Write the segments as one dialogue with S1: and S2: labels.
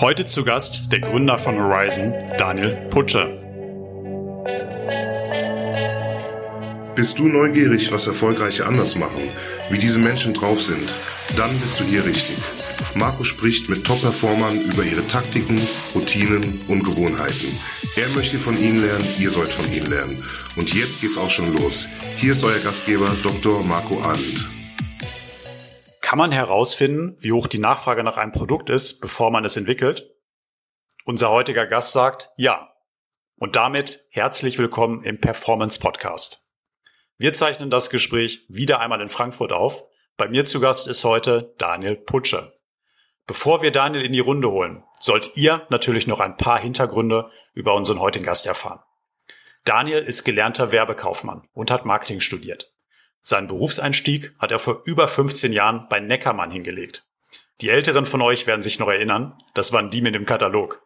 S1: Heute zu Gast der Gründer von Horizon, Daniel Putscher.
S2: Bist du neugierig, was Erfolgreiche anders machen, wie diese Menschen drauf sind? Dann bist du hier richtig. Marco spricht mit Top-Performern über ihre Taktiken, Routinen und Gewohnheiten. Er möchte von ihnen lernen, ihr sollt von ihnen lernen. Und jetzt geht's auch schon los. Hier ist euer Gastgeber Dr. Marco Arndt.
S1: Kann man herausfinden, wie hoch die Nachfrage nach einem Produkt ist, bevor man es entwickelt? Unser heutiger Gast sagt ja. Und damit herzlich willkommen im Performance Podcast. Wir zeichnen das Gespräch wieder einmal in Frankfurt auf. Bei mir zu Gast ist heute Daniel Putsche. Bevor wir Daniel in die Runde holen, sollt ihr natürlich noch ein paar Hintergründe über unseren heutigen Gast erfahren. Daniel ist gelernter Werbekaufmann und hat Marketing studiert. Seinen Berufseinstieg hat er vor über 15 Jahren bei Neckermann hingelegt. Die Älteren von euch werden sich noch erinnern, das waren die mit dem Katalog.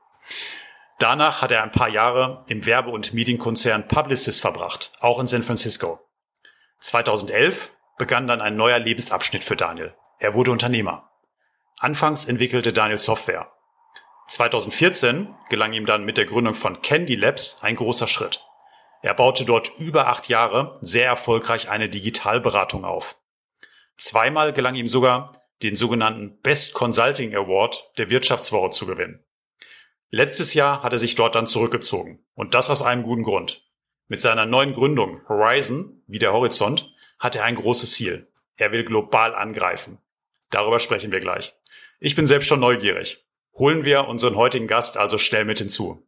S1: Danach hat er ein paar Jahre im Werbe- und Medienkonzern Publicis verbracht, auch in San Francisco. 2011 begann dann ein neuer Lebensabschnitt für Daniel. Er wurde Unternehmer. Anfangs entwickelte Daniel Software. 2014 gelang ihm dann mit der Gründung von Candy Labs ein großer Schritt. Er baute dort über acht Jahre sehr erfolgreich eine Digitalberatung auf. Zweimal gelang ihm sogar, den sogenannten Best Consulting Award der Wirtschaftswoche zu gewinnen. Letztes Jahr hat er sich dort dann zurückgezogen. Und das aus einem guten Grund. Mit seiner neuen Gründung Horizon, wie der Horizont, hat er ein großes Ziel. Er will global angreifen. Darüber sprechen wir gleich. Ich bin selbst schon neugierig. Holen wir unseren heutigen Gast also schnell mit hinzu.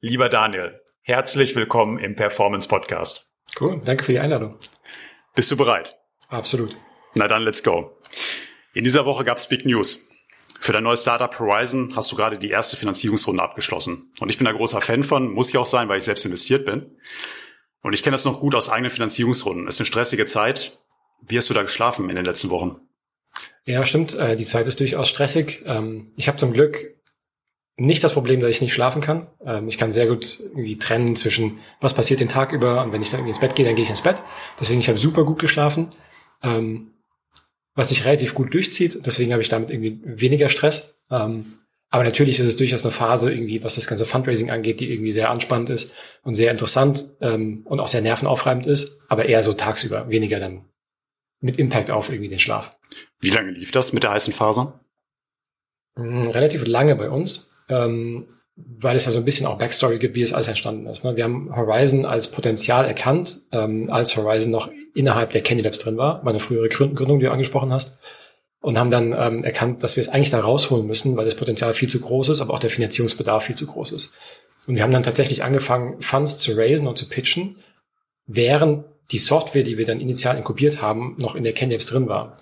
S1: Lieber Daniel, Herzlich willkommen im Performance Podcast.
S3: Cool, danke für die Einladung.
S1: Bist du bereit?
S3: Absolut.
S1: Na dann, let's go. In dieser Woche gab es Big News. Für dein neues Startup Horizon hast du gerade die erste Finanzierungsrunde abgeschlossen. Und ich bin da großer Fan von, muss ich auch sein, weil ich selbst investiert bin. Und ich kenne das noch gut aus eigenen Finanzierungsrunden. Es ist eine stressige Zeit. Wie hast du da geschlafen in den letzten Wochen?
S3: Ja, stimmt. Äh, die Zeit ist durchaus stressig. Ähm, ich habe zum Glück nicht das Problem, dass ich nicht schlafen kann. Ähm, ich kann sehr gut irgendwie trennen zwischen, was passiert den Tag über und wenn ich dann irgendwie ins Bett gehe, dann gehe ich ins Bett. Deswegen, ich habe super gut geschlafen, ähm, was sich relativ gut durchzieht. Deswegen habe ich damit irgendwie weniger Stress. Ähm, aber natürlich ist es durchaus eine Phase irgendwie, was das ganze Fundraising angeht, die irgendwie sehr anspannend ist und sehr interessant ähm, und auch sehr nervenaufreibend ist, aber eher so tagsüber, weniger dann mit Impact auf irgendwie den Schlaf.
S1: Wie lange lief das mit der heißen Phase?
S3: Hm, relativ lange bei uns ähm, weil es ja so ein bisschen auch Backstory gibt, wie es alles entstanden ist. Ne? Wir haben Horizon als Potenzial erkannt, ähm, als Horizon noch innerhalb der Candy Labs drin war, meine frühere Gründung, die du angesprochen hast, und haben dann ähm, erkannt, dass wir es eigentlich da rausholen müssen, weil das Potenzial viel zu groß ist, aber auch der Finanzierungsbedarf viel zu groß ist. Und wir haben dann tatsächlich angefangen, Funds zu raisen und zu pitchen, während die Software, die wir dann initial inkubiert haben, noch in der Candy Labs drin war.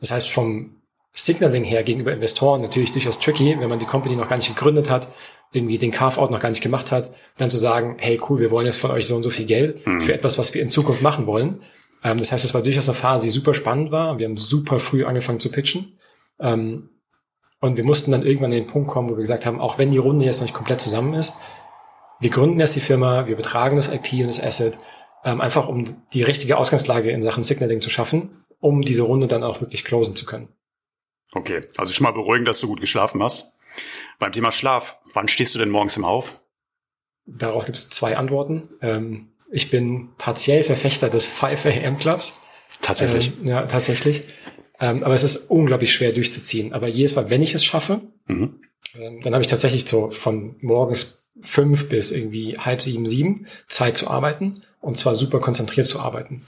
S3: Das heißt, vom Signaling her gegenüber Investoren natürlich durchaus tricky, wenn man die Company noch gar nicht gegründet hat, irgendwie den Carve-out noch gar nicht gemacht hat, dann zu sagen, hey cool, wir wollen jetzt von euch so und so viel Geld mhm. für etwas, was wir in Zukunft machen wollen. Ähm, das heißt, es war durchaus eine Phase, die super spannend war. Wir haben super früh angefangen zu pitchen. Ähm, und wir mussten dann irgendwann an den Punkt kommen, wo wir gesagt haben, auch wenn die Runde jetzt noch nicht komplett zusammen ist, wir gründen jetzt die Firma, wir betragen das IP und das Asset, ähm, einfach um die richtige Ausgangslage in Sachen Signaling zu schaffen, um diese Runde dann auch wirklich closen zu können.
S1: Okay, also schon mal beruhigend, dass du gut geschlafen hast. Beim Thema Schlaf, wann stehst du denn morgens im Auf?
S3: Darauf gibt es zwei Antworten. Ähm, ich bin partiell Verfechter des 5 AM Clubs.
S1: Tatsächlich?
S3: Ähm, ja, tatsächlich. Ähm, aber es ist unglaublich schwer durchzuziehen. Aber jedes Mal, wenn ich es schaffe, mhm. ähm, dann habe ich tatsächlich so von morgens fünf bis irgendwie halb sieben, sieben Zeit zu arbeiten und zwar super konzentriert zu arbeiten,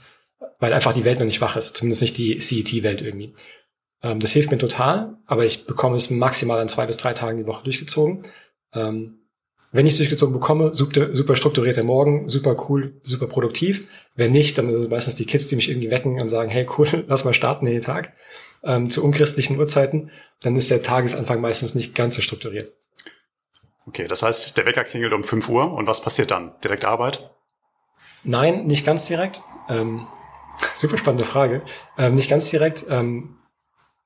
S3: weil einfach die Welt noch nicht wach ist, zumindest nicht die CET-Welt irgendwie. Ähm, das hilft mir total, aber ich bekomme es maximal an zwei bis drei Tagen die Woche durchgezogen. Ähm, wenn ich es durchgezogen bekomme, super, super strukturierter Morgen, super cool, super produktiv. Wenn nicht, dann ist es meistens die Kids, die mich irgendwie wecken und sagen, hey cool, lass mal starten den Tag ähm, zu unchristlichen Uhrzeiten. Dann ist der Tagesanfang meistens nicht ganz so strukturiert.
S1: Okay, das heißt, der Wecker klingelt um 5 Uhr und was passiert dann? Direkt Arbeit?
S3: Nein, nicht ganz direkt. Ähm, super spannende Frage. Ähm, nicht ganz direkt. Ähm,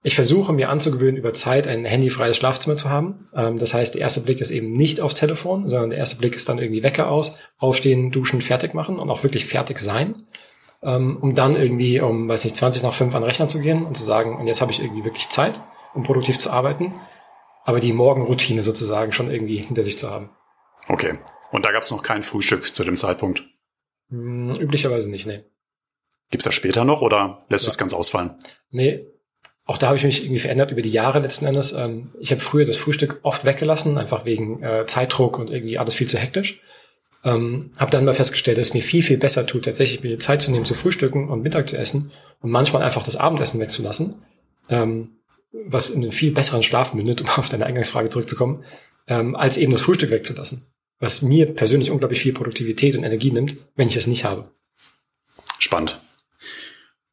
S3: ich versuche mir anzugewöhnen, über Zeit ein handyfreies Schlafzimmer zu haben. Ähm, das heißt, der erste Blick ist eben nicht aufs Telefon, sondern der erste Blick ist dann irgendwie Wecker aus, aufstehen, duschen, fertig machen und auch wirklich fertig sein. Ähm, um dann irgendwie um, weiß nicht, 20 nach 5 an den Rechner zu gehen und zu sagen, und jetzt habe ich irgendwie wirklich Zeit um produktiv zu arbeiten, aber die Morgenroutine sozusagen schon irgendwie hinter sich zu haben.
S1: Okay. Und da gab es noch kein Frühstück zu dem Zeitpunkt?
S3: Hm, üblicherweise nicht, nee.
S1: Gibt's das später noch oder lässt ja. du es ganz ausfallen?
S3: Nee, auch da habe ich mich irgendwie verändert über die Jahre letzten Endes. Ähm, ich habe früher das Frühstück oft weggelassen, einfach wegen äh, Zeitdruck und irgendwie alles viel zu hektisch. Ähm, habe dann mal festgestellt, dass es mir viel, viel besser tut, tatsächlich mir Zeit zu nehmen, zu frühstücken und Mittag zu essen und manchmal einfach das Abendessen wegzulassen, ähm, was in einen viel besseren Schlaf mündet, um auf deine Eingangsfrage zurückzukommen, ähm, als eben das Frühstück wegzulassen. Was mir persönlich unglaublich viel Produktivität und Energie nimmt, wenn ich es nicht habe.
S1: Spannend.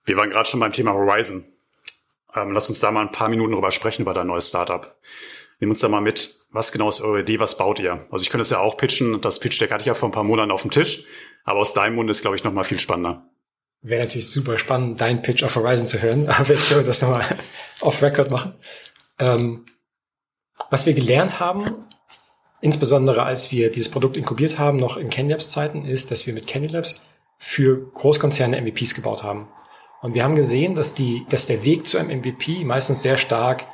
S1: Wir waren gerade schon beim Thema Horizon. Ähm, lass uns da mal ein paar Minuten drüber sprechen, über dein neues Startup. Nimm uns da mal mit. Was genau ist eure Idee? Was baut ihr? Also ich könnte es ja auch pitchen. Das Pitch-Deck hatte ich ja vor ein paar Monaten auf dem Tisch. Aber aus deinem Mund ist, glaube ich, noch mal viel spannender.
S3: Wäre natürlich super spannend, dein Pitch auf Horizon zu hören. Aber ich würde das nochmal off-Record machen. Ähm, was wir gelernt haben, insbesondere als wir dieses Produkt inkubiert haben, noch in Candylabs Zeiten, ist, dass wir mit Candylabs für Großkonzerne MVPs gebaut haben. Und wir haben gesehen, dass, die, dass der Weg zu einem MVP meistens sehr stark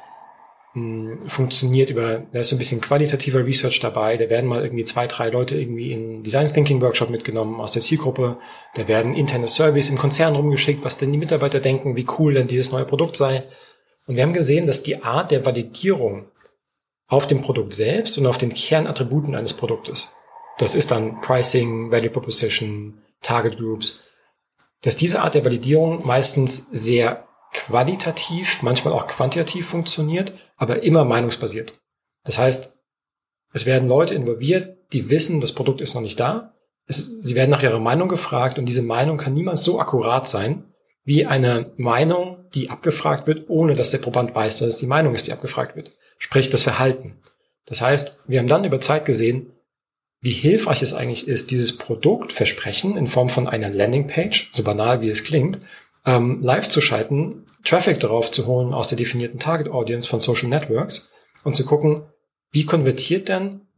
S3: mh, hm, funktioniert über, da ist so ein bisschen qualitativer Research dabei, da werden mal irgendwie zwei, drei Leute irgendwie in Design Thinking Workshop mitgenommen aus der Zielgruppe, da werden interne Surveys im Konzern rumgeschickt, was denn die Mitarbeiter denken, wie cool denn dieses neue Produkt sei. Und wir haben gesehen, dass die Art der Validierung auf dem Produkt selbst und auf den Kernattributen eines Produktes, das ist dann Pricing, Value Proposition, Target Groups, dass diese Art der Validierung meistens sehr qualitativ, manchmal auch quantitativ funktioniert, aber immer meinungsbasiert. Das heißt, es werden Leute involviert, die wissen, das Produkt ist noch nicht da. Es, sie werden nach ihrer Meinung gefragt und diese Meinung kann niemals so akkurat sein, wie eine Meinung, die abgefragt wird, ohne dass der Proband weiß, dass es die Meinung ist, die abgefragt wird. Sprich, das Verhalten. Das heißt, wir haben dann über Zeit gesehen, wie hilfreich es eigentlich ist, dieses Produktversprechen in Form von einer Landingpage, so banal wie es klingt, ähm, live zu schalten, Traffic darauf zu holen aus der definierten Target Audience von Social Networks und zu gucken, wie konvertiert denn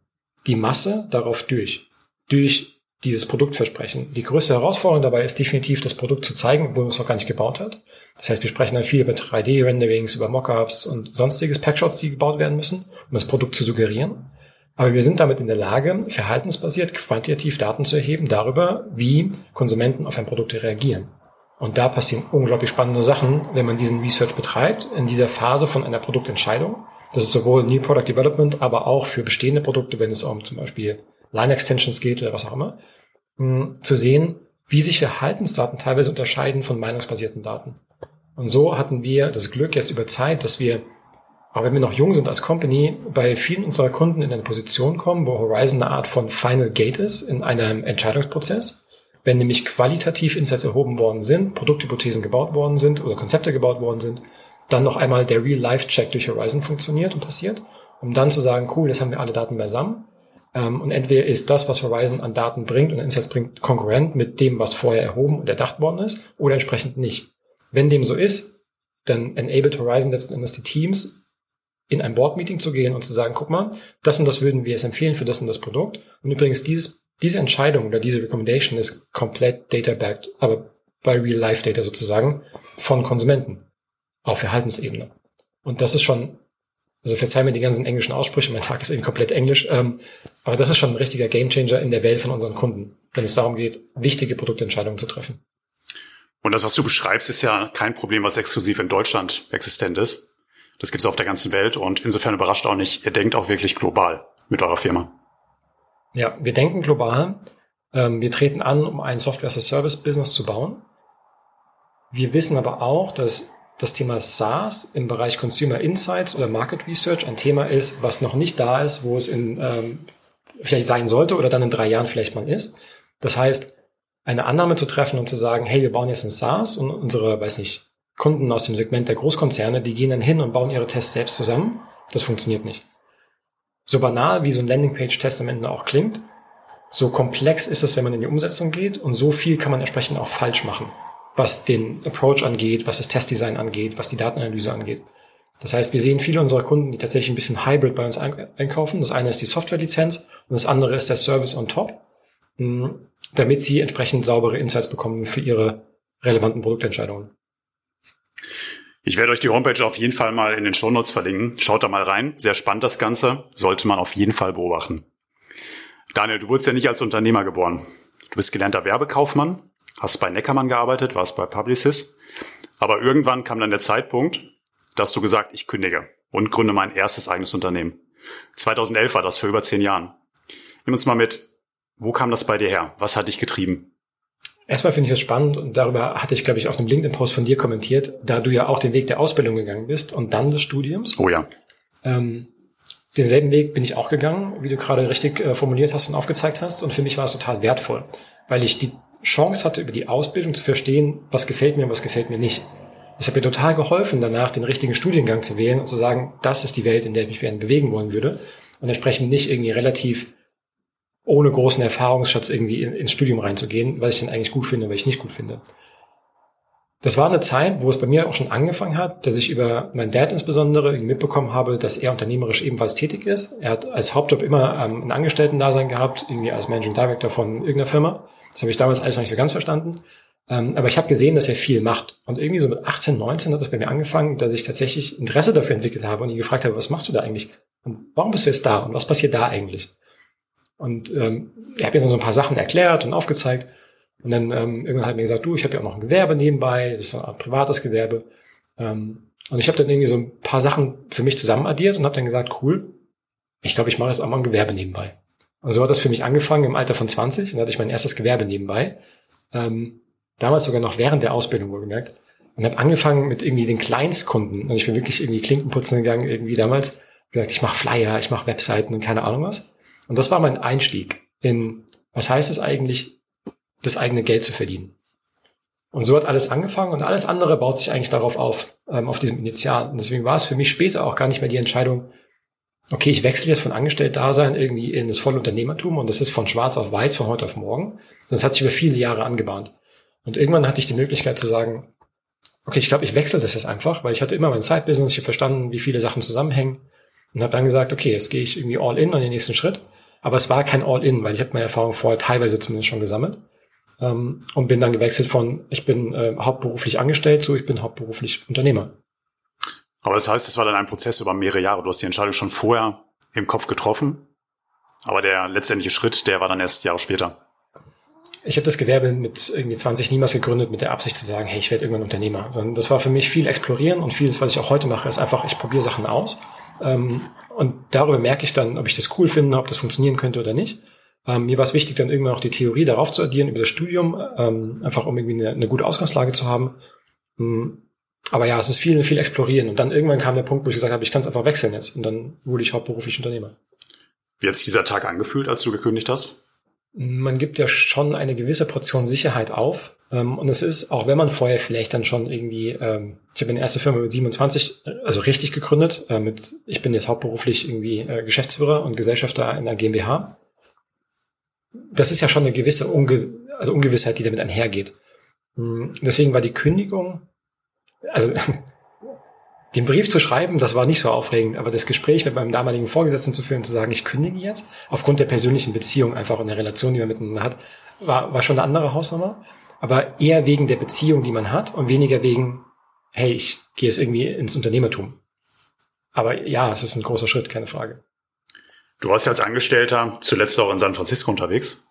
S3: die Masse darauf durch? Durch dieses Produktversprechen. Die größte Herausforderung dabei ist definitiv, das Produkt zu zeigen, obwohl man es noch gar nicht gebaut hat. Das heißt, wir sprechen dann viel über 3D-Renderings, über Mockups und sonstiges Packshots, die gebaut werden müssen, um das Produkt zu suggerieren. Aber wir sind damit in der Lage, verhaltensbasiert quantitativ Daten zu erheben darüber, wie Konsumenten auf ein Produkt reagieren. Und da passieren unglaublich spannende Sachen, wenn man diesen Research betreibt, in dieser Phase von einer Produktentscheidung. Das ist sowohl New Product Development, aber auch für bestehende Produkte, wenn es um zum Beispiel Line Extensions geht oder was auch immer, zu sehen, wie sich Verhaltensdaten teilweise unterscheiden von meinungsbasierten Daten. Und so hatten wir das Glück jetzt über Zeit, dass wir aber wenn wir noch jung sind als Company, bei vielen unserer Kunden in eine Position kommen, wo Horizon eine Art von Final Gate ist in einem Entscheidungsprozess, wenn nämlich qualitativ Insights erhoben worden sind, Produkthypothesen gebaut worden sind oder Konzepte gebaut worden sind, dann noch einmal der Real-Life-Check durch Horizon funktioniert und passiert, um dann zu sagen, cool, jetzt haben wir alle Daten beisammen. Ähm, und entweder ist das, was Horizon an Daten bringt und Insights bringt, konkurrent mit dem, was vorher erhoben und erdacht worden ist, oder entsprechend nicht. Wenn dem so ist, dann enabled Horizon letzten Endes die Teams, in ein Board-Meeting zu gehen und zu sagen, guck mal, das und das würden wir es empfehlen für das und das Produkt. Und übrigens, dieses, diese Entscheidung oder diese Recommendation ist komplett data-backed, aber bei Real-Life-Data sozusagen von Konsumenten auf Verhaltensebene. Und das ist schon, also verzeih mir die ganzen englischen Aussprüche, mein Tag ist eben komplett englisch, ähm, aber das ist schon ein richtiger Gamechanger in der Welt von unseren Kunden, wenn es darum geht, wichtige Produktentscheidungen zu treffen.
S1: Und das, was du beschreibst, ist ja kein Problem, was exklusiv in Deutschland existent ist. Das gibt es auf der ganzen Welt und insofern überrascht auch nicht, ihr denkt auch wirklich global mit eurer Firma.
S3: Ja, wir denken global. Ähm, wir treten an, um ein Software-as-a-Service-Business zu bauen. Wir wissen aber auch, dass das Thema SaaS im Bereich Consumer Insights oder Market Research ein Thema ist, was noch nicht da ist, wo es in ähm, vielleicht sein sollte oder dann in drei Jahren vielleicht mal ist. Das heißt, eine Annahme zu treffen und zu sagen, hey, wir bauen jetzt ein SaaS und unsere, weiß nicht, Kunden aus dem Segment der Großkonzerne, die gehen dann hin und bauen ihre Tests selbst zusammen. Das funktioniert nicht. So banal wie so ein Landingpage-Test am Ende auch klingt, so komplex ist es, wenn man in die Umsetzung geht und so viel kann man entsprechend auch falsch machen, was den Approach angeht, was das Testdesign angeht, was die Datenanalyse angeht. Das heißt, wir sehen viele unserer Kunden, die tatsächlich ein bisschen Hybrid bei uns einkaufen. Das eine ist die Softwarelizenz und das andere ist der Service on top, hm, damit sie entsprechend saubere Insights bekommen für ihre relevanten Produktentscheidungen.
S1: Ich werde euch die Homepage auf jeden Fall mal in den Shownotes verlinken. Schaut da mal rein. Sehr spannend das Ganze. Sollte man auf jeden Fall beobachten. Daniel, du wurdest ja nicht als Unternehmer geboren. Du bist gelernter Werbekaufmann, hast bei Neckermann gearbeitet, warst bei Publicis. Aber irgendwann kam dann der Zeitpunkt, dass du gesagt, ich kündige und gründe mein erstes eigenes Unternehmen. 2011 war das vor über zehn Jahren. Nimm uns mal mit, wo kam das bei dir her? Was hat dich getrieben?
S3: Erstmal finde ich das spannend und darüber hatte ich, glaube ich, auf einem LinkedIn-Post von dir kommentiert, da du ja auch den Weg der Ausbildung gegangen bist und dann des Studiums.
S1: Oh ja.
S3: Ähm, denselben Weg bin ich auch gegangen, wie du gerade richtig äh, formuliert hast und aufgezeigt hast. Und für mich war es total wertvoll, weil ich die Chance hatte, über die Ausbildung zu verstehen, was gefällt mir und was gefällt mir nicht. Es hat mir total geholfen, danach den richtigen Studiengang zu wählen und zu sagen, das ist die Welt, in der ich mich gerne bewegen wollen würde. Und entsprechend nicht irgendwie relativ ohne großen Erfahrungsschatz irgendwie ins Studium reinzugehen, was ich dann eigentlich gut finde, was ich nicht gut finde. Das war eine Zeit, wo es bei mir auch schon angefangen hat, dass ich über meinen Dad insbesondere mitbekommen habe, dass er unternehmerisch ebenfalls tätig ist. Er hat als Hauptjob immer ähm, ein Angestellten-Dasein gehabt, irgendwie als Managing Director von irgendeiner Firma. Das habe ich damals alles noch nicht so ganz verstanden. Ähm, aber ich habe gesehen, dass er viel macht. Und irgendwie so mit 18, 19 hat das bei mir angefangen, dass ich tatsächlich Interesse dafür entwickelt habe und ihn gefragt habe, was machst du da eigentlich? Und warum bist du jetzt da? Und was passiert da eigentlich? Und ähm, er hat mir dann so ein paar Sachen erklärt und aufgezeigt. Und dann ähm, irgendwann hat mir gesagt, du, ich habe ja auch noch ein Gewerbe nebenbei, das ist so ein privates Gewerbe. Ähm, und ich habe dann irgendwie so ein paar Sachen für mich zusammen addiert und habe dann gesagt, cool, ich glaube, ich mache jetzt auch mal ein Gewerbe nebenbei. Und so hat das für mich angefangen im Alter von 20 und dann hatte ich mein erstes Gewerbe nebenbei. Ähm, damals sogar noch während der Ausbildung wohlgemerkt. Und habe angefangen mit irgendwie den Kleinstkunden. Und ich bin wirklich irgendwie Klinkenputzen gegangen, irgendwie damals. Gesagt, ich mache Flyer, ich mache Webseiten und keine Ahnung was. Und das war mein Einstieg in, was heißt es eigentlich, das eigene Geld zu verdienen. Und so hat alles angefangen und alles andere baut sich eigentlich darauf auf, ähm, auf diesem Initial. Und deswegen war es für mich später auch gar nicht mehr die Entscheidung, okay, ich wechsle jetzt von Angestellt-Dasein irgendwie in das volle Unternehmertum und das ist von schwarz auf weiß, von heute auf morgen. Das hat sich über viele Jahre angebahnt. Und irgendwann hatte ich die Möglichkeit zu sagen, okay, ich glaube, ich wechsle das jetzt einfach, weil ich hatte immer mein Side-Business, ich habe verstanden, wie viele Sachen zusammenhängen und habe dann gesagt, okay, jetzt gehe ich irgendwie all in an den nächsten Schritt. Aber es war kein all in, weil ich habe meine Erfahrung vorher teilweise zumindest schon gesammelt ähm, und bin dann gewechselt von, ich bin äh, hauptberuflich angestellt zu, ich bin hauptberuflich Unternehmer.
S1: Aber das heißt, es war dann ein Prozess über mehrere Jahre. Du hast die Entscheidung schon vorher im Kopf getroffen, aber der letztendliche Schritt, der war dann erst Jahre später.
S3: Ich habe das Gewerbe mit irgendwie 20 niemals gegründet mit der Absicht zu sagen, hey, ich werde irgendwann Unternehmer. Sondern das war für mich viel explorieren und vieles, was ich auch heute mache, ist einfach, ich probiere Sachen aus. Ähm, und darüber merke ich dann, ob ich das cool finde, ob das funktionieren könnte oder nicht. Ähm, mir war es wichtig, dann irgendwann auch die Theorie darauf zu addieren über das Studium, ähm, einfach um irgendwie eine, eine, gute Ausgangslage zu haben. Ähm, aber ja, es ist viel, viel explorieren. Und dann irgendwann kam der Punkt, wo ich gesagt habe, ich kann es einfach wechseln jetzt. Und dann wurde ich hauptberuflich Unternehmer.
S1: Wie hat sich dieser Tag angefühlt, als du gekündigt hast?
S3: Man gibt ja schon eine gewisse Portion Sicherheit auf. Ähm, und es ist, auch wenn man vorher vielleicht dann schon irgendwie, ähm, ich habe eine erste Firma mit 27, äh, also richtig gegründet, äh, mit, ich bin jetzt hauptberuflich irgendwie äh, Geschäftsführer und Gesellschafter in der GmbH das ist ja schon eine gewisse Unge also Ungewissheit, die damit einhergeht. Hm, deswegen war die Kündigung, also den Brief zu schreiben, das war nicht so aufregend, aber das Gespräch mit meinem damaligen Vorgesetzten zu führen, zu sagen, ich kündige jetzt, aufgrund der persönlichen Beziehung einfach und der Relation, die man miteinander hat, war, war schon eine andere Hausnummer, aber eher wegen der Beziehung, die man hat und weniger wegen, hey, ich gehe jetzt irgendwie ins Unternehmertum. Aber ja, es ist ein großer Schritt, keine Frage.
S1: Du warst ja als Angestellter zuletzt auch in San Francisco unterwegs,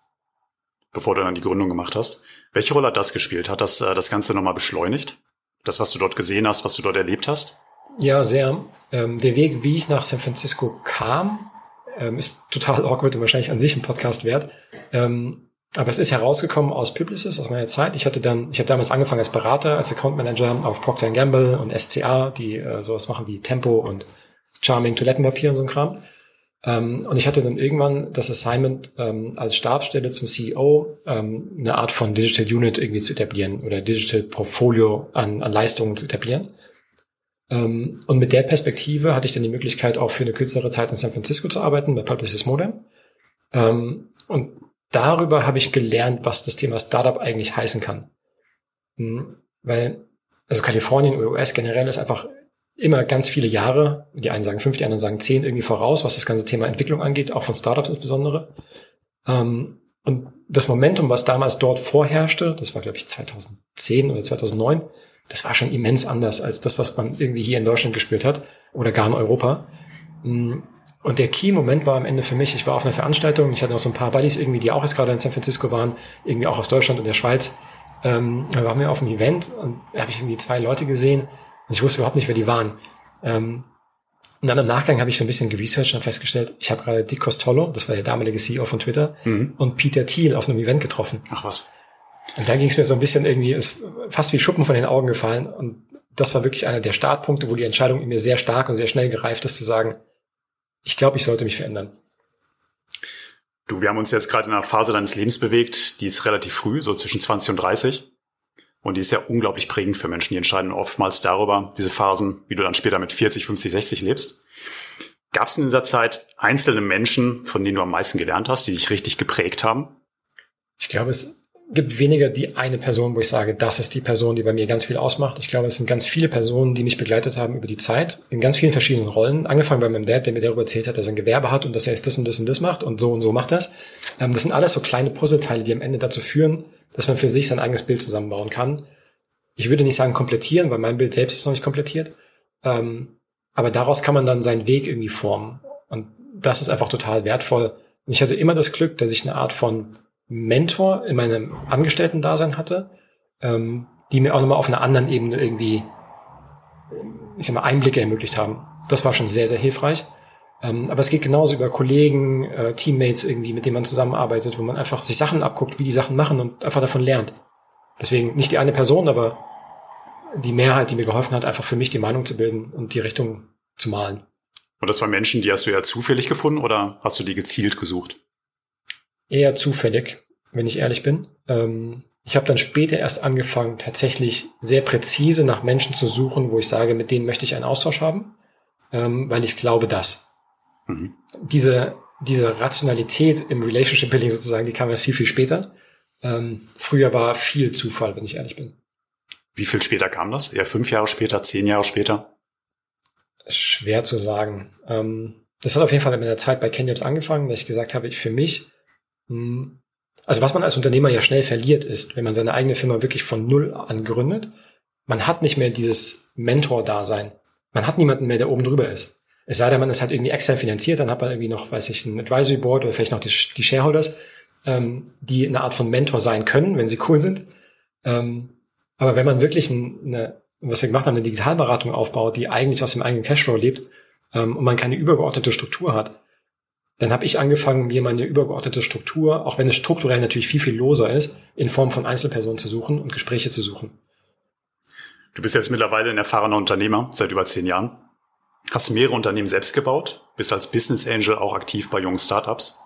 S1: bevor du dann die Gründung gemacht hast. Welche Rolle hat das gespielt? Hat das äh, das Ganze nochmal beschleunigt? Das, was du dort gesehen hast, was du dort erlebt hast?
S3: Ja, sehr. Ähm, der Weg, wie ich nach San Francisco kam, ähm, ist total awkward und wahrscheinlich an sich ein Podcast wert. Ähm, aber es ist herausgekommen aus Publicis, aus meiner Zeit. Ich hatte dann, ich habe damals angefangen als Berater, als Account Manager auf Procter Gamble und SCA, die äh, sowas machen wie Tempo und Charming Toilettenpapier und so ein Kram. Ähm, und ich hatte dann irgendwann das Assignment ähm, als Stabsstelle zum CEO ähm, eine Art von Digital Unit irgendwie zu etablieren oder Digital Portfolio an, an Leistungen zu etablieren. Ähm, und mit der Perspektive hatte ich dann die Möglichkeit, auch für eine kürzere Zeit in San Francisco zu arbeiten, bei Publicis Modem. Ähm, und darüber habe ich gelernt, was das Thema Startup eigentlich heißen kann. Hm, weil, also Kalifornien oder US generell ist einfach immer ganz viele Jahre, die einen sagen fünf, die anderen sagen zehn, irgendwie voraus, was das ganze Thema Entwicklung angeht, auch von Startups insbesondere. Ähm, und das Momentum, was damals dort vorherrschte, das war, glaube ich, 2010 oder 2009, das war schon immens anders als das, was man irgendwie hier in Deutschland gespürt hat oder gar in Europa. Und der Key-Moment war am Ende für mich, ich war auf einer Veranstaltung, ich hatte noch so ein paar Buddies irgendwie, die auch jetzt gerade in San Francisco waren, irgendwie auch aus Deutschland und der Schweiz. Ähm, da waren wir auf einem Event und da habe ich irgendwie zwei Leute gesehen und ich wusste überhaupt nicht, wer die waren. Ähm, und dann im Nachgang habe ich so ein bisschen geresearched und festgestellt, ich habe gerade Dick Costolo, das war der damalige CEO von Twitter, mhm. und Peter Thiel auf einem Event getroffen.
S1: Ach was.
S3: Und da ging es mir so ein bisschen irgendwie, ist fast wie Schuppen von den Augen gefallen. Und das war wirklich einer der Startpunkte, wo die Entscheidung in mir sehr stark und sehr schnell gereift ist, zu sagen, ich glaube, ich sollte mich verändern.
S1: Du, wir haben uns jetzt gerade in einer Phase deines Lebens bewegt, die ist relativ früh, so zwischen 20 und 30. Und die ist ja unglaublich prägend für Menschen. Die entscheiden oftmals darüber, diese Phasen, wie du dann später mit 40, 50, 60 lebst. Gab es in dieser Zeit einzelne Menschen, von denen du am meisten gelernt hast, die dich richtig geprägt haben?
S3: Ich glaube, es gibt weniger die eine Person, wo ich sage, das ist die Person, die bei mir ganz viel ausmacht. Ich glaube, es sind ganz viele Personen, die mich begleitet haben über die Zeit, in ganz vielen verschiedenen Rollen. Angefangen bei meinem Dad, der mir darüber erzählt hat, dass er ein Gewerbe hat und dass er jetzt das und das und das macht und so und so macht das. Ähm, das sind alles so kleine Puzzleteile, die am Ende dazu führen, dass man für sich sein eigenes Bild zusammenbauen kann. Ich würde nicht sagen komplettieren, weil mein Bild selbst ist noch nicht komplettiert. Ähm, aber daraus kann man dann seinen Weg irgendwie formen. Und das ist einfach total wertvoll. Und ich hatte immer das Glück, dass ich eine Art von Mentor in meinem Angestellten-Dasein hatte, ähm, die mir auch nochmal auf einer anderen Ebene irgendwie, ich sag mal, Einblicke ermöglicht haben. Das war schon sehr, sehr hilfreich. Ähm, aber es geht genauso über Kollegen, äh, Teammates irgendwie, mit denen man zusammenarbeitet, wo man einfach sich Sachen abguckt, wie die Sachen machen und einfach davon lernt. Deswegen nicht die eine Person, aber die Mehrheit, die mir geholfen hat, einfach für mich die Meinung zu bilden und die Richtung zu malen.
S1: Und das waren Menschen, die hast du ja zufällig gefunden oder hast du die gezielt gesucht?
S3: Eher zufällig, wenn ich ehrlich bin. Ähm, ich habe dann später erst angefangen, tatsächlich sehr präzise nach Menschen zu suchen, wo ich sage, mit denen möchte ich einen Austausch haben, ähm, weil ich glaube, dass mhm. diese, diese Rationalität im Relationship Building sozusagen, die kam erst viel, viel später. Ähm, früher war viel Zufall, wenn ich ehrlich bin.
S1: Wie viel später kam das? Eher fünf Jahre später, zehn Jahre später?
S3: Schwer zu sagen. Ähm, das hat auf jeden Fall in meiner Zeit bei Kenyons angefangen, dass ich gesagt habe, ich für mich. Also was man als Unternehmer ja schnell verliert, ist, wenn man seine eigene Firma wirklich von Null an gründet, man hat nicht mehr dieses Mentor-Dasein. Man hat niemanden mehr, der oben drüber ist. Es sei denn, man ist halt irgendwie extern finanziert, dann hat man irgendwie noch, weiß ich, ein Advisory Board oder vielleicht noch die, die Shareholders, ähm, die eine Art von Mentor sein können, wenn sie cool sind. Ähm, aber wenn man wirklich eine, was wir gemacht haben, eine Digitalberatung aufbaut, die eigentlich aus dem eigenen Cashflow lebt ähm, und man keine übergeordnete Struktur hat, dann habe ich angefangen, mir meine übergeordnete Struktur, auch wenn es strukturell natürlich viel, viel loser ist, in Form von Einzelpersonen zu suchen und Gespräche zu suchen.
S1: Du bist jetzt mittlerweile ein erfahrener Unternehmer, seit über zehn Jahren. Hast mehrere Unternehmen selbst gebaut, bist als Business Angel auch aktiv bei jungen Startups.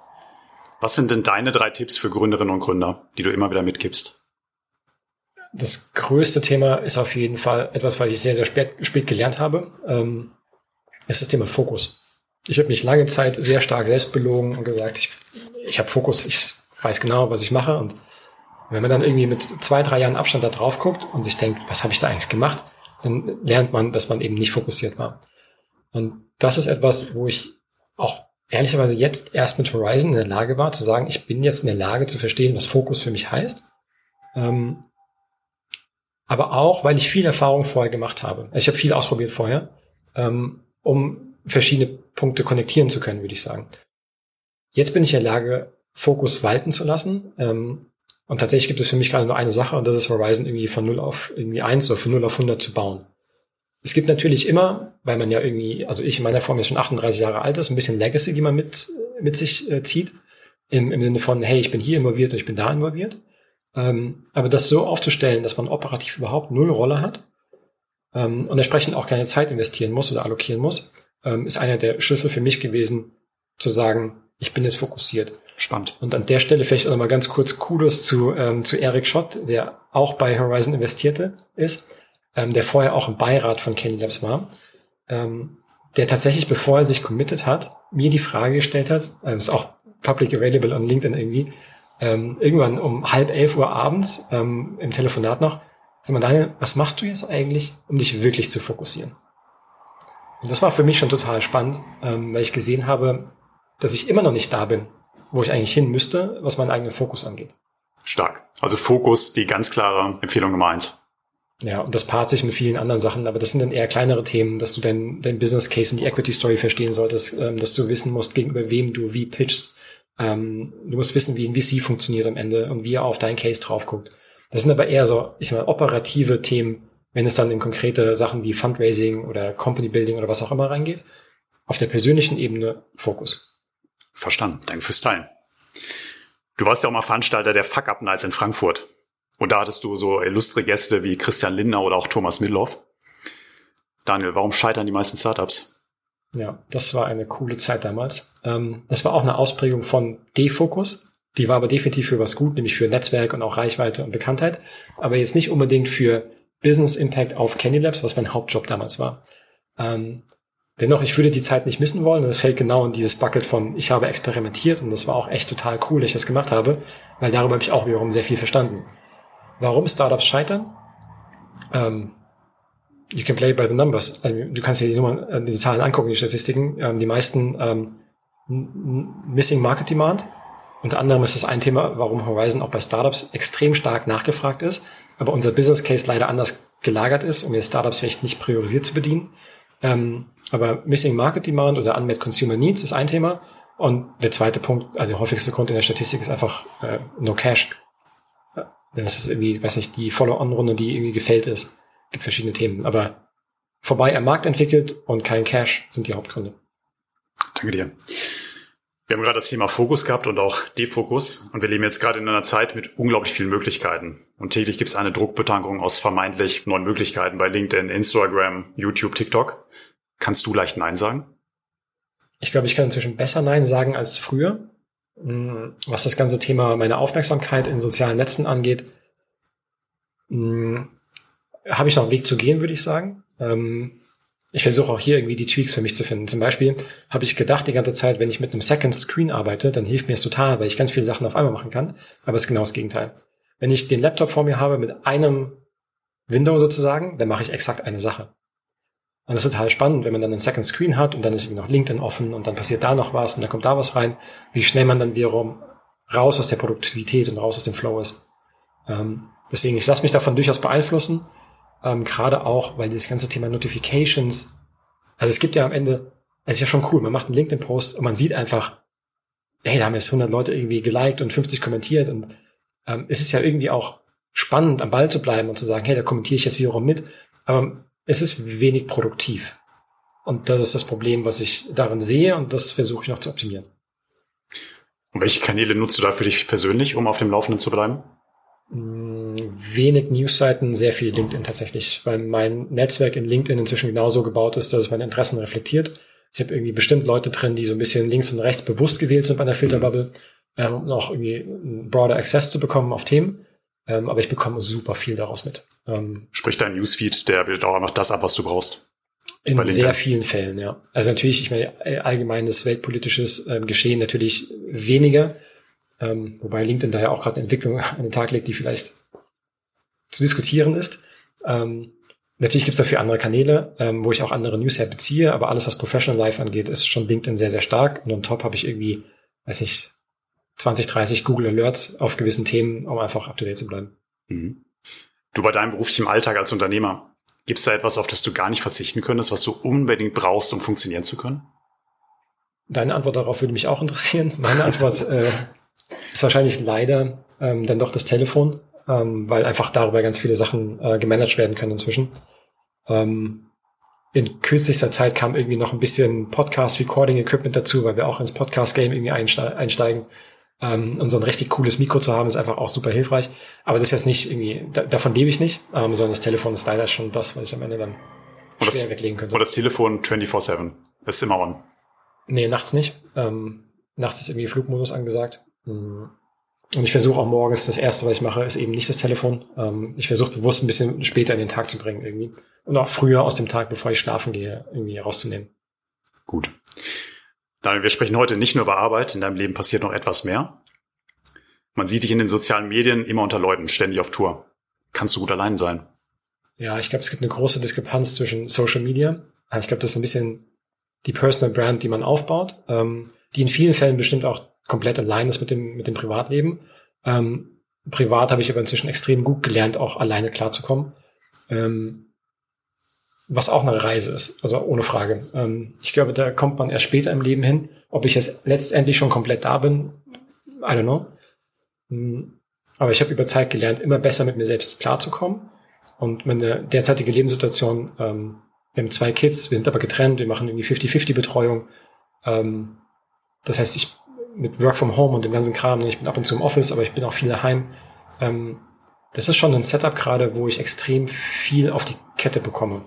S1: Was sind denn deine drei Tipps für Gründerinnen und Gründer, die du immer wieder mitgibst?
S3: Das größte Thema ist auf jeden Fall etwas, weil ich sehr, sehr spät, spät gelernt habe, ähm, ist das Thema Fokus ich habe mich lange Zeit sehr stark selbst belogen und gesagt, ich, ich habe Fokus, ich weiß genau, was ich mache. Und wenn man dann irgendwie mit zwei, drei Jahren Abstand da drauf guckt und sich denkt, was habe ich da eigentlich gemacht, dann lernt man, dass man eben nicht fokussiert war. Und das ist etwas, wo ich auch ehrlicherweise jetzt erst mit Horizon in der Lage war, zu sagen, ich bin jetzt in der Lage zu verstehen, was Fokus für mich heißt. Ähm, aber auch, weil ich viel Erfahrung vorher gemacht habe. Ich habe viel ausprobiert vorher, ähm, um verschiedene Punkte konnektieren zu können, würde ich sagen. Jetzt bin ich in der Lage, Fokus walten zu lassen. Ähm, und tatsächlich gibt es für mich gerade nur eine Sache und das ist Horizon irgendwie von 0 auf irgendwie 1 oder von 0 auf 100 zu bauen. Es gibt natürlich immer, weil man ja irgendwie, also ich in meiner Form jetzt schon 38 Jahre alt ist, ein bisschen Legacy, die man mit, mit sich äh, zieht. Im, Im Sinne von, hey, ich bin hier involviert und ich bin da involviert. Ähm, aber das so aufzustellen, dass man operativ überhaupt null Rolle hat ähm, und entsprechend auch keine Zeit investieren muss oder allokieren muss, ähm, ist einer der Schlüssel für mich gewesen, zu sagen, ich bin jetzt fokussiert.
S1: Spannend.
S3: Und an der Stelle vielleicht auch noch mal ganz kurz Kudos zu, ähm, zu Eric Schott, der auch bei Horizon investierte ist, ähm, der vorher auch im Beirat von Candy Labs war, ähm, der tatsächlich, bevor er sich committed hat, mir die Frage gestellt hat, ähm, ist auch public available on LinkedIn irgendwie, ähm, irgendwann um halb elf Uhr abends ähm, im Telefonat noch, sag mal, Daniel, was machst du jetzt eigentlich, um dich wirklich zu fokussieren? Und das war für mich schon total spannend, ähm, weil ich gesehen habe, dass ich immer noch nicht da bin, wo ich eigentlich hin müsste, was meinen eigenen Fokus angeht.
S1: Stark. Also Fokus, die ganz klare Empfehlung Nummer eins.
S3: Ja, und das paart sich mit vielen anderen Sachen, aber das sind dann eher kleinere Themen, dass du dein, dein Business Case und die Equity Story verstehen solltest, ähm, dass du wissen musst, gegenüber wem du wie pitchst. Ähm, du musst wissen, wie ein VC funktioniert am Ende und wie er auf dein Case drauf guckt. Das sind aber eher so, ich sag mal, operative Themen, wenn es dann in konkrete Sachen wie Fundraising oder Company Building oder was auch immer reingeht. Auf der persönlichen Ebene Fokus.
S1: Verstanden. Danke fürs Teilen. Du warst ja auch mal Veranstalter der Fuck Up Nights in Frankfurt. Und da hattest du so illustre Gäste wie Christian Lindner oder auch Thomas Midloff. Daniel, warum scheitern die meisten Startups?
S3: Ja, das war eine coole Zeit damals. Ähm, das war auch eine Ausprägung von Defokus. Die war aber definitiv für was gut, nämlich für Netzwerk und auch Reichweite und Bekanntheit. Aber jetzt nicht unbedingt für Business Impact auf Candy Labs, was mein Hauptjob damals war. Ähm, dennoch, ich würde die Zeit nicht missen wollen. Das fällt genau in dieses Bucket von, ich habe experimentiert und das war auch echt total cool, dass ich das gemacht habe, weil darüber habe ich auch wiederum sehr viel verstanden. Warum Startups scheitern? Ähm, you can play by the numbers. Also, du kannst dir die Nummern, äh, die Zahlen angucken, die Statistiken. Ähm, die meisten ähm, Missing Market Demand. Unter anderem ist das ein Thema, warum Horizon auch bei Startups extrem stark nachgefragt ist, aber unser Business Case leider anders gelagert ist, um jetzt Startups vielleicht nicht priorisiert zu bedienen. Ähm, aber Missing Market Demand oder Unmet Consumer Needs ist ein Thema. Und der zweite Punkt, also der häufigste Grund in der Statistik ist einfach äh, No Cash. Das ist irgendwie, weiß nicht, die Follow-on-Runde, die irgendwie gefällt ist. Gibt verschiedene Themen. Aber vorbei am Markt entwickelt und kein Cash sind die Hauptgründe.
S1: Danke dir. Wir haben gerade das Thema Fokus gehabt und auch Defokus. Und wir leben jetzt gerade in einer Zeit mit unglaublich vielen Möglichkeiten. Und täglich gibt es eine Druckbetankung aus vermeintlich neuen Möglichkeiten bei LinkedIn, Instagram, YouTube, TikTok. Kannst du leicht Nein sagen?
S3: Ich glaube, ich kann inzwischen besser Nein sagen als früher. Hm, was das ganze Thema meine Aufmerksamkeit in sozialen Netzen angeht, hm, habe ich noch einen Weg zu gehen, würde ich sagen. Ähm, ich versuche auch hier irgendwie die Tweaks für mich zu finden. Zum Beispiel habe ich gedacht die ganze Zeit, wenn ich mit einem Second Screen arbeite, dann hilft mir es total, weil ich ganz viele Sachen auf einmal machen kann. Aber es ist genau das Gegenteil. Wenn ich den Laptop vor mir habe mit einem Window sozusagen, dann mache ich exakt eine Sache. Und das ist total spannend, wenn man dann einen Second Screen hat und dann ist irgendwie noch LinkedIn offen und dann passiert da noch was und dann kommt da was rein, wie schnell man dann wiederum raus aus der Produktivität und raus aus dem Flow ist. Ähm, deswegen, ich lasse mich davon durchaus beeinflussen, ähm, gerade auch, weil dieses ganze Thema Notifications, also es gibt ja am Ende, es ist ja schon cool, man macht einen LinkedIn-Post und man sieht einfach, hey, da haben jetzt 100 Leute irgendwie geliked und 50 kommentiert und ähm, es ist ja irgendwie auch spannend, am Ball zu bleiben und zu sagen, hey, da kommentiere ich jetzt wiederum mit, aber es ist wenig produktiv. Und das ist das Problem, was ich darin sehe und das versuche ich noch zu optimieren.
S1: Und welche Kanäle nutzt du da für dich persönlich, um auf dem Laufenden zu bleiben?
S3: Mm, wenig Newsseiten, sehr viel LinkedIn tatsächlich, weil mein Netzwerk in LinkedIn inzwischen genauso gebaut ist, dass es meine Interessen reflektiert. Ich habe irgendwie bestimmt Leute drin, die so ein bisschen links und rechts bewusst gewählt sind bei einer Filterbubble, ähm, um auch irgendwie einen broader Access zu bekommen auf Themen. Ähm, aber ich bekomme super viel daraus mit.
S1: Ähm, Sprich, dein Newsfeed, der bildet auch einfach das ab, was du brauchst.
S3: In sehr vielen Fällen, ja. Also natürlich, ich meine, allgemeines weltpolitisches ähm, Geschehen natürlich weniger, ähm, wobei LinkedIn da ja auch gerade Entwicklung an den Tag legt, die vielleicht zu diskutieren ist. Ähm, natürlich gibt es dafür andere Kanäle, ähm, wo ich auch andere News her beziehe, aber alles, was Professional Life angeht, ist schon LinkedIn sehr, sehr stark. Und on top habe ich irgendwie, weiß nicht, 20, 30 Google Alerts auf gewissen Themen, um einfach up to date zu bleiben. Mhm.
S1: Du bei deinem beruflichen Alltag als Unternehmer, gibt es da etwas, auf das du gar nicht verzichten könntest, was du unbedingt brauchst, um funktionieren zu können?
S3: Deine Antwort darauf würde mich auch interessieren. Meine Antwort äh, ist wahrscheinlich leider ähm, dann doch das Telefon, ähm, weil einfach darüber ganz viele Sachen äh, gemanagt werden können inzwischen. Ähm, in kürzester Zeit kam irgendwie noch ein bisschen Podcast-Recording-Equipment dazu, weil wir auch ins Podcast-Game irgendwie einsteigen. Ähm, und so ein richtig cooles Mikro zu haben, ist einfach auch super hilfreich. Aber das ist jetzt nicht irgendwie, da, davon lebe ich nicht, ähm, sondern das Telefon ist leider schon das, was ich am Ende dann
S1: schwer das, weglegen könnte. Und das Telefon 24-7 ist immer on?
S3: Nee, nachts nicht. Ähm, nachts ist irgendwie Flugmodus angesagt. Mhm. Und ich versuche auch morgens, das erste, was ich mache, ist eben nicht das Telefon. Ähm, ich versuche bewusst ein bisschen später in den Tag zu bringen irgendwie. Und auch früher aus dem Tag, bevor ich schlafen gehe, irgendwie rauszunehmen.
S1: Gut. Daniel, wir sprechen heute nicht nur über Arbeit, in deinem Leben passiert noch etwas mehr. Man sieht dich in den sozialen Medien immer unter Leuten, ständig auf Tour. Kannst du gut allein sein?
S3: Ja, ich glaube, es gibt eine große Diskrepanz zwischen Social Media. Also ich glaube, das ist so ein bisschen die Personal Brand, die man aufbaut, ähm, die in vielen Fällen bestimmt auch komplett allein ist mit dem, mit dem Privatleben. Ähm, privat habe ich aber inzwischen extrem gut gelernt, auch alleine klarzukommen. Ähm, was auch eine Reise ist, also ohne Frage. Ähm, ich glaube, da kommt man erst später im Leben hin. Ob ich jetzt letztendlich schon komplett da bin, I don't know. Hm, aber ich habe über Zeit gelernt, immer besser mit mir selbst klarzukommen. Und meine derzeitige Lebenssituation, ähm, wir haben zwei Kids, wir sind aber getrennt, wir machen irgendwie 50-50 Betreuung. Ähm, das heißt, ich mit Work from Home und dem ganzen Kram, ich bin ab und zu im Office, aber ich bin auch viel daheim. Ähm, das ist schon ein Setup gerade, wo ich extrem viel auf die Kette bekomme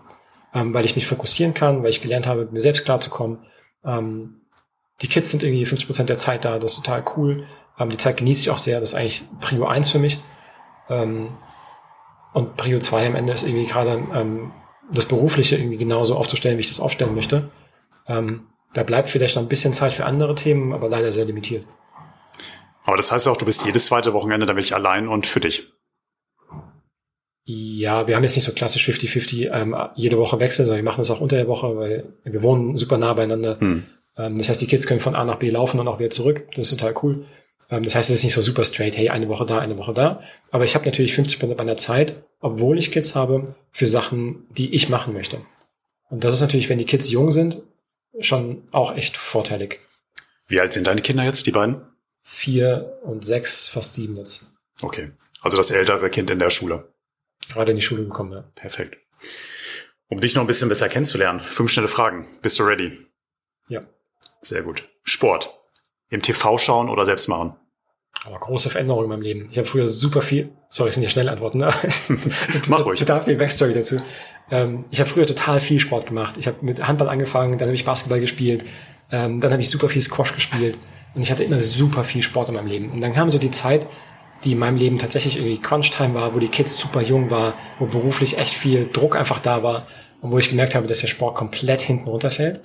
S3: ähm, weil ich mich fokussieren kann, weil ich gelernt habe, mit mir selbst klarzukommen. Ähm, die Kids sind irgendwie 50 Prozent der Zeit da, das ist total cool. Ähm, die Zeit genieße ich auch sehr, das ist eigentlich Prio 1 für mich. Ähm, und Prio 2 am Ende ist irgendwie gerade ähm, das Berufliche irgendwie genauso aufzustellen, wie ich das aufstellen möchte. Ähm, da bleibt vielleicht noch ein bisschen Zeit für andere Themen, aber leider sehr limitiert.
S1: Aber das heißt auch, du bist jedes zweite Wochenende dann wirklich allein und für dich.
S3: Ja, wir haben jetzt nicht so klassisch 50-50 ähm, jede Woche wechseln, sondern wir machen das auch unter der Woche, weil wir wohnen super nah beieinander. Hm. Ähm, das heißt, die Kids können von A nach B laufen und auch wieder zurück. Das ist total cool. Ähm, das heißt, es ist nicht so super straight, hey, eine Woche da, eine Woche da. Aber ich habe natürlich 50 Prozent meiner Zeit, obwohl ich Kids habe, für Sachen, die ich machen möchte. Und das ist natürlich, wenn die Kids jung sind, schon auch echt vorteilig.
S1: Wie alt sind deine Kinder jetzt, die beiden?
S3: Vier und sechs, fast sieben jetzt.
S1: Okay. Also das ältere Kind in der Schule
S3: gerade in die Schule gekommen. Ja.
S1: Perfekt. Um dich noch ein bisschen besser kennenzulernen, fünf schnelle Fragen. Bist du ready?
S3: Ja.
S1: Sehr gut. Sport. Im TV schauen oder selbst machen?
S3: Aber große Veränderung in meinem Leben. Ich habe früher super viel, sorry, es sind ja schnelle Antworten, ne?
S1: Mach ruhig.
S3: Total viel Backstory dazu. Ähm, ich habe früher total viel Sport gemacht. Ich habe mit Handball angefangen, dann habe ich Basketball gespielt, ähm, dann habe ich super viel Squash gespielt und ich hatte immer super viel Sport in meinem Leben. Und dann kam so die Zeit, die in meinem Leben tatsächlich irgendwie Crunch-Time war, wo die Kids super jung war, wo beruflich echt viel Druck einfach da war und wo ich gemerkt habe, dass der Sport komplett hinten runterfällt.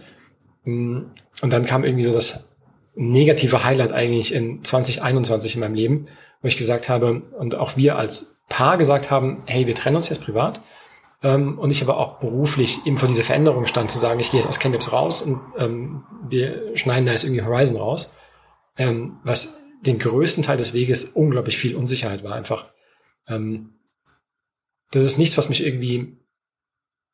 S3: Mm, und dann kam irgendwie so das negative Highlight eigentlich in 2021 in meinem Leben, wo ich gesagt habe und auch wir als Paar gesagt haben, hey, wir trennen uns jetzt privat. Ähm, und ich aber auch beruflich eben vor dieser Veränderung stand, zu sagen, ich gehe jetzt aus Candips raus und ähm, wir schneiden da jetzt irgendwie Horizon raus. Ähm, was den größten Teil des Weges unglaublich viel Unsicherheit war einfach. Ähm, das ist nichts, was mich irgendwie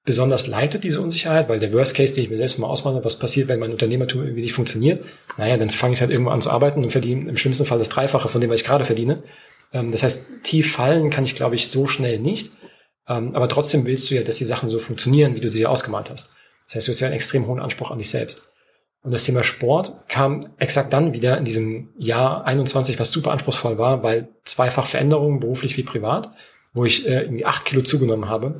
S3: besonders leitet, diese Unsicherheit, weil der Worst Case, den ich mir selbst mal ausmache, was passiert, wenn mein Unternehmertum irgendwie nicht funktioniert, naja, dann fange ich halt irgendwo an zu arbeiten und verdiene im schlimmsten Fall das Dreifache von dem, was ich gerade verdiene. Ähm, das heißt, tief fallen kann ich, glaube ich, so schnell nicht. Ähm, aber trotzdem willst du ja, dass die Sachen so funktionieren, wie du sie ja ausgemalt hast. Das heißt, du hast ja einen extrem hohen Anspruch an dich selbst. Und das Thema Sport kam exakt dann wieder in diesem Jahr 21, was super anspruchsvoll war, weil zweifach Veränderungen, beruflich wie privat, wo ich äh, irgendwie acht Kilo zugenommen habe.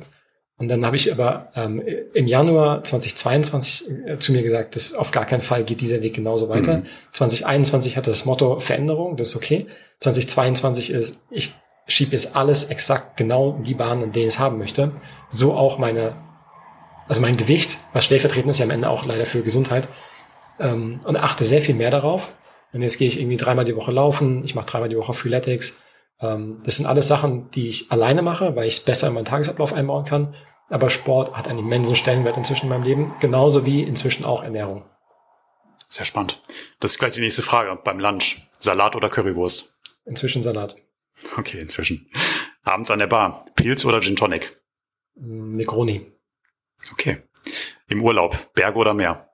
S3: Und dann habe ich aber ähm, im Januar 2022 äh, zu mir gesagt, dass auf gar keinen Fall geht dieser Weg genauso weiter. Mhm. 2021 hatte das Motto Veränderung, das ist okay. 2022 ist, ich schiebe jetzt alles exakt genau in die Bahn, in denen ich es haben möchte. So auch meine, also mein Gewicht, was stellvertretend ist ja am Ende auch leider für Gesundheit, ähm, und achte sehr viel mehr darauf. Und jetzt gehe ich irgendwie dreimal die Woche laufen, ich mache dreimal die Woche Freeletics. Ähm, das sind alles Sachen, die ich alleine mache, weil ich es besser in meinen Tagesablauf einbauen kann. Aber Sport hat einen immensen Stellenwert inzwischen in meinem Leben, genauso wie inzwischen auch Ernährung.
S1: Sehr spannend. Das ist gleich die nächste Frage beim Lunch. Salat oder Currywurst?
S3: Inzwischen Salat.
S1: Okay, inzwischen. Abends an der Bar. Pilz oder Gin Tonic?
S3: Negroni.
S1: Okay. Im Urlaub. Berge oder Meer?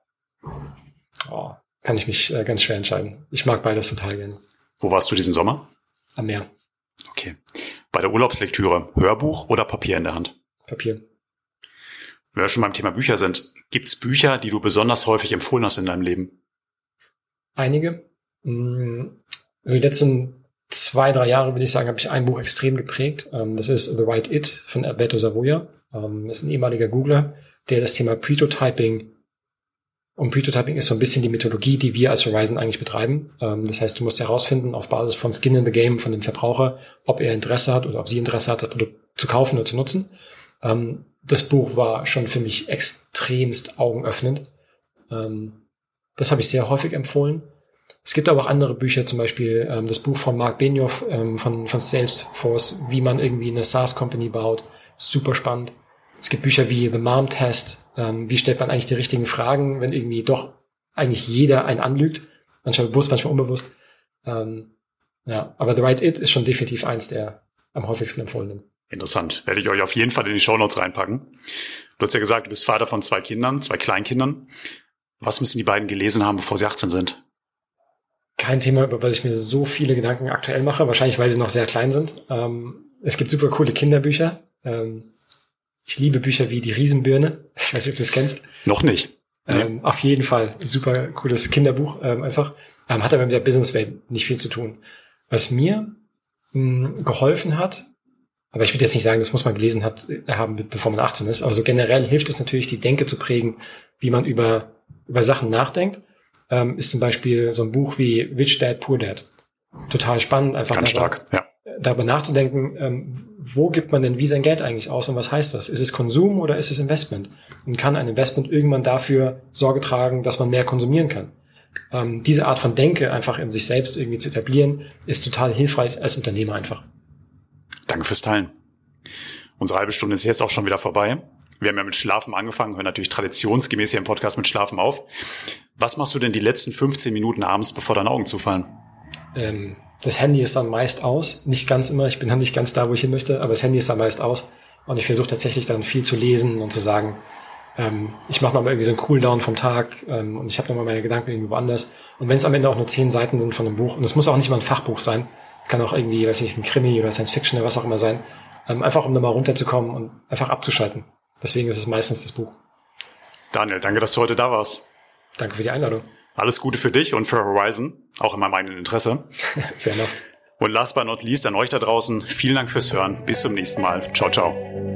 S3: oh, kann ich mich äh, ganz schwer entscheiden. Ich mag beides total gerne.
S1: Wo warst du diesen Sommer?
S3: Am Meer.
S1: Okay. Bei der Urlaubslektüre Hörbuch oder Papier in der Hand?
S3: Papier.
S1: Wenn wir schon beim Thema Bücher sind, gibt's Bücher, die du besonders häufig empfohlen hast in deinem Leben?
S3: Einige. Mm, so die letzten zwei, drei Jahre, würde ich sagen, habe ich ein Buch extrem geprägt. Ähm, das ist The Right It von Alberto Savoia. Ähm, das ist ein ehemaliger Googler, der das Thema Prototyping und Prototyping ist so ein bisschen die Methodologie, die wir als Horizon eigentlich betreiben. Ähm, das heißt, du musst herausfinden auf Basis von Skin in the Game von dem Verbraucher, ob er Interesse hat oder ob sie Interesse hat, das Produkt zu kaufen oder zu nutzen. Das Buch war schon für mich extremst augenöffnend. Ähm, das habe ich sehr häufig empfohlen. Es gibt aber auch andere Bücher, zum Beispiel ähm, das Buch von Mark Benioff ähm, von, von Salesforce, wie man irgendwie eine SaaS-Company baut. Super spannend. Es gibt Bücher wie The Mom Test. Ähm, wie stellt man eigentlich die richtigen Fragen, wenn irgendwie doch eigentlich jeder einen anlügt? Manchmal bewusst, manchmal unbewusst. Ähm, ja, aber The Right It ist schon definitiv eins der am häufigsten empfohlenen.
S1: Interessant. Werde ich euch auf jeden Fall in die Shownotes reinpacken. Du hast ja gesagt, du bist Vater von zwei Kindern, zwei Kleinkindern. Was müssen die beiden gelesen haben, bevor sie 18 sind?
S3: Kein Thema, über das ich mir so viele Gedanken aktuell mache. Wahrscheinlich, weil sie noch sehr klein sind. Ähm, es gibt super coole Kinderbücher. Ähm, ich liebe Bücher wie Die Riesenbirne. Ich weiß nicht, ob du das kennst.
S1: Noch nicht.
S3: Nee. Ähm, auf jeden Fall. Super cooles Kinderbuch ähm, einfach. Ähm, hat aber mit der Businesswelt nicht viel zu tun. Was mir mh, hm, geholfen hat, aber ich würde jetzt nicht sagen, das muss man gelesen hat, äh, haben, bevor man 18 ist. Aber so generell hilft es natürlich, die Denke zu prägen, wie man über, über Sachen nachdenkt. Ähm, ist zum Beispiel so ein Buch wie Rich Dad, Poor Dad. Total spannend, einfach
S1: Ganz darüber, stark, ja.
S3: darüber nachzudenken, ähm, wo gibt man denn wie sein Geld eigentlich aus und was heißt das? Ist es Konsum oder ist es Investment? Und kann ein Investment irgendwann dafür Sorge tragen, dass man mehr konsumieren kann? Ähm, diese Art von Denke einfach in sich selbst irgendwie zu etablieren, ist total hilfreich als Unternehmer einfach.
S1: Danke fürs Teilen. Unsere halbe Stunde ist jetzt auch schon wieder vorbei. Wir haben ja mit Schlafen angefangen, hören natürlich traditionsgemäß hier im Podcast mit Schlafen auf. Was machst du denn die letzten 15 Minuten abends, bevor deine Augen zufallen?
S3: Ähm, das Handy ist dann meist aus. Nicht ganz immer, ich bin dann nicht ganz da, wo ich hin möchte, aber das Handy ist dann meist aus. Und ich versuche tatsächlich dann viel zu lesen und zu sagen, ähm, ich mache mal irgendwie so einen Cooldown vom Tag ähm, und ich habe nochmal meine Gedanken irgendwie woanders. Und wenn es am Ende auch nur zehn Seiten sind von einem Buch, und es muss auch nicht mal ein Fachbuch sein, kann auch irgendwie, weiß ich, ein Krimi oder Science Fiction oder was auch immer sein. Ähm, einfach um nochmal runterzukommen und einfach abzuschalten. Deswegen ist es meistens das Buch.
S1: Daniel, danke, dass du heute da warst.
S3: Danke für die Einladung.
S1: Alles Gute für dich und für Horizon, auch immer mein Interesse.
S3: Fair enough.
S1: Und last but not least an euch da draußen, vielen Dank fürs Hören. Bis zum nächsten Mal. Ciao, ciao.